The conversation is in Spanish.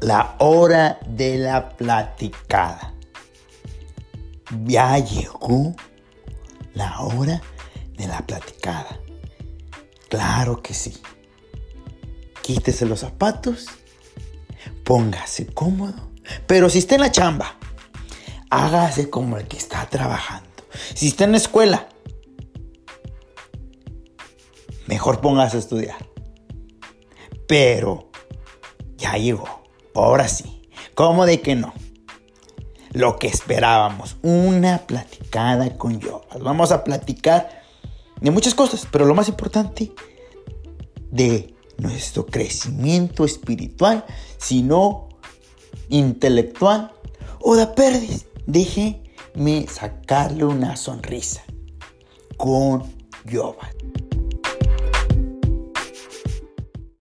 la hora de la platicada. Ya llegó la hora de la platicada. Claro que sí. Quítese los zapatos, póngase cómodo, pero si está en la chamba, hágase como el que está trabajando. Si está en la escuela, mejor póngase a estudiar. Pero ya llegó. Ahora sí. ¿Cómo de que no? Lo que esperábamos. Una platicada con yo. Vamos a platicar de muchas cosas, pero lo más importante, de nuestro crecimiento espiritual, sino intelectual o de pérdida. Déjeme sacarle una sonrisa con Yoba.